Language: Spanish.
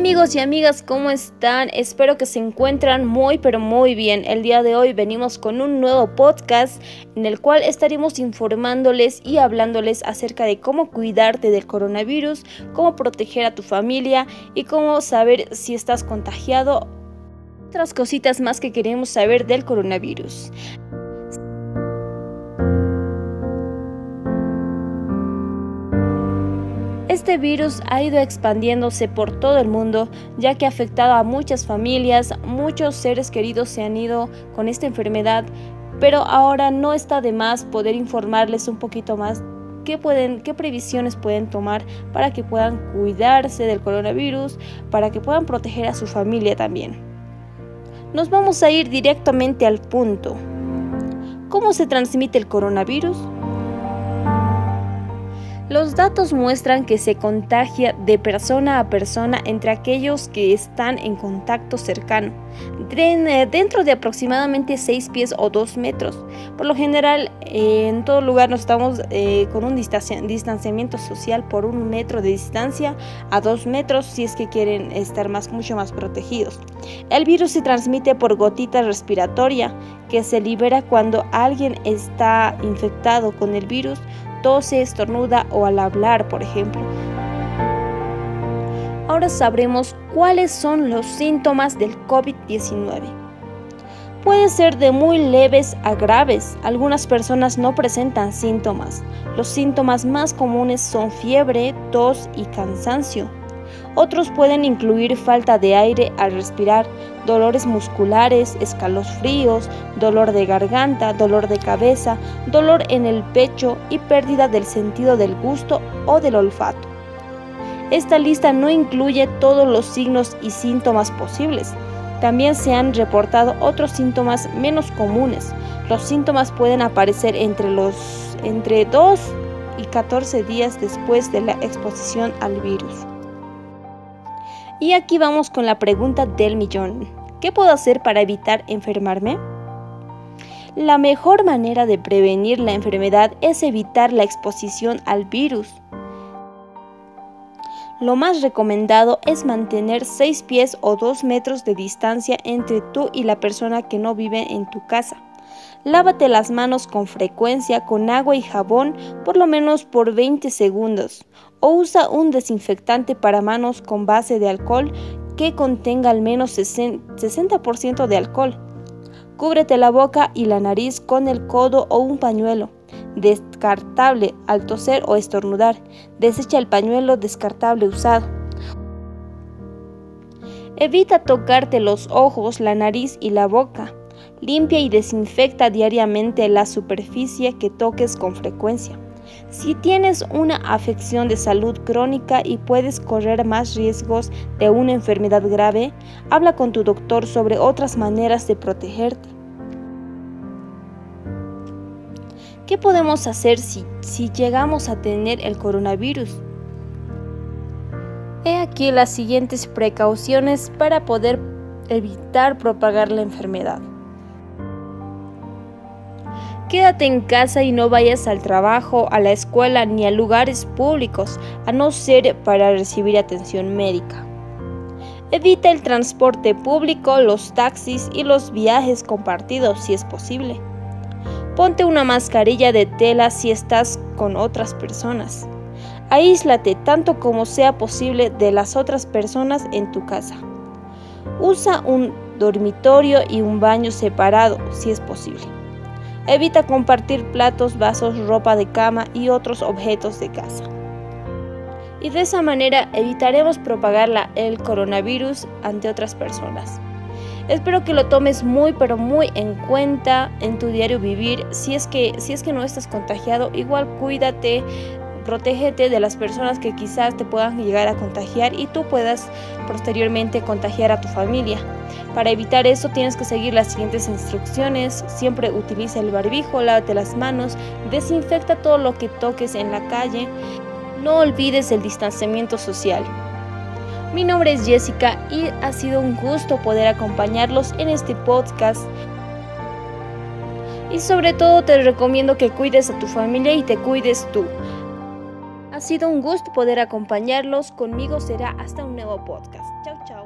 amigos y amigas, ¿cómo están? Espero que se encuentran muy pero muy bien. El día de hoy venimos con un nuevo podcast en el cual estaremos informándoles y hablándoles acerca de cómo cuidarte del coronavirus, cómo proteger a tu familia y cómo saber si estás contagiado. Otras cositas más que queremos saber del coronavirus. Este virus ha ido expandiéndose por todo el mundo, ya que ha afectado a muchas familias, muchos seres queridos se han ido con esta enfermedad, pero ahora no está de más poder informarles un poquito más qué pueden, qué previsiones pueden tomar para que puedan cuidarse del coronavirus, para que puedan proteger a su familia también. Nos vamos a ir directamente al punto. ¿Cómo se transmite el coronavirus? Los datos muestran que se contagia de persona a persona entre aquellos que están en contacto cercano, eh, dentro de aproximadamente 6 pies o 2 metros. Por lo general, en todo lugar nos estamos eh, con un distanciamiento social por un metro de distancia a 2 metros si es que quieren estar más, mucho más protegidos. El virus se transmite por gotita respiratoria que se libera cuando alguien está infectado con el virus tose, estornuda o al hablar, por ejemplo. Ahora sabremos cuáles son los síntomas del COVID-19. Pueden ser de muy leves a graves. Algunas personas no presentan síntomas. Los síntomas más comunes son fiebre, tos y cansancio. Otros pueden incluir falta de aire al respirar, dolores musculares, escalofríos, dolor de garganta, dolor de cabeza, dolor en el pecho y pérdida del sentido del gusto o del olfato. Esta lista no incluye todos los signos y síntomas posibles. También se han reportado otros síntomas menos comunes. Los síntomas pueden aparecer entre los entre 2 y 14 días después de la exposición al virus. Y aquí vamos con la pregunta del millón. ¿Qué puedo hacer para evitar enfermarme? La mejor manera de prevenir la enfermedad es evitar la exposición al virus. Lo más recomendado es mantener 6 pies o 2 metros de distancia entre tú y la persona que no vive en tu casa. Lávate las manos con frecuencia con agua y jabón por lo menos por 20 segundos o usa un desinfectante para manos con base de alcohol que contenga al menos 60% de alcohol. Cúbrete la boca y la nariz con el codo o un pañuelo descartable al toser o estornudar. Desecha el pañuelo descartable usado. Evita tocarte los ojos, la nariz y la boca. Limpia y desinfecta diariamente la superficie que toques con frecuencia. Si tienes una afección de salud crónica y puedes correr más riesgos de una enfermedad grave, habla con tu doctor sobre otras maneras de protegerte. ¿Qué podemos hacer si, si llegamos a tener el coronavirus? He aquí las siguientes precauciones para poder evitar propagar la enfermedad. Quédate en casa y no vayas al trabajo, a la escuela ni a lugares públicos, a no ser para recibir atención médica. Evita el transporte público, los taxis y los viajes compartidos si es posible. Ponte una mascarilla de tela si estás con otras personas. Aíslate tanto como sea posible de las otras personas en tu casa. Usa un dormitorio y un baño separado si es posible. Evita compartir platos, vasos, ropa de cama y otros objetos de casa. Y de esa manera evitaremos propagar el coronavirus ante otras personas. Espero que lo tomes muy pero muy en cuenta en tu diario vivir. Si es que si es que no estás contagiado, igual cuídate, protégete de las personas que quizás te puedan llegar a contagiar y tú puedas posteriormente contagiar a tu familia. Para evitar eso tienes que seguir las siguientes instrucciones. Siempre utiliza el barbijo, lávate las manos, desinfecta todo lo que toques en la calle. No olvides el distanciamiento social. Mi nombre es Jessica y ha sido un gusto poder acompañarlos en este podcast. Y sobre todo te recomiendo que cuides a tu familia y te cuides tú. Ha sido un gusto poder acompañarlos. Conmigo será hasta un nuevo podcast. Chau chau.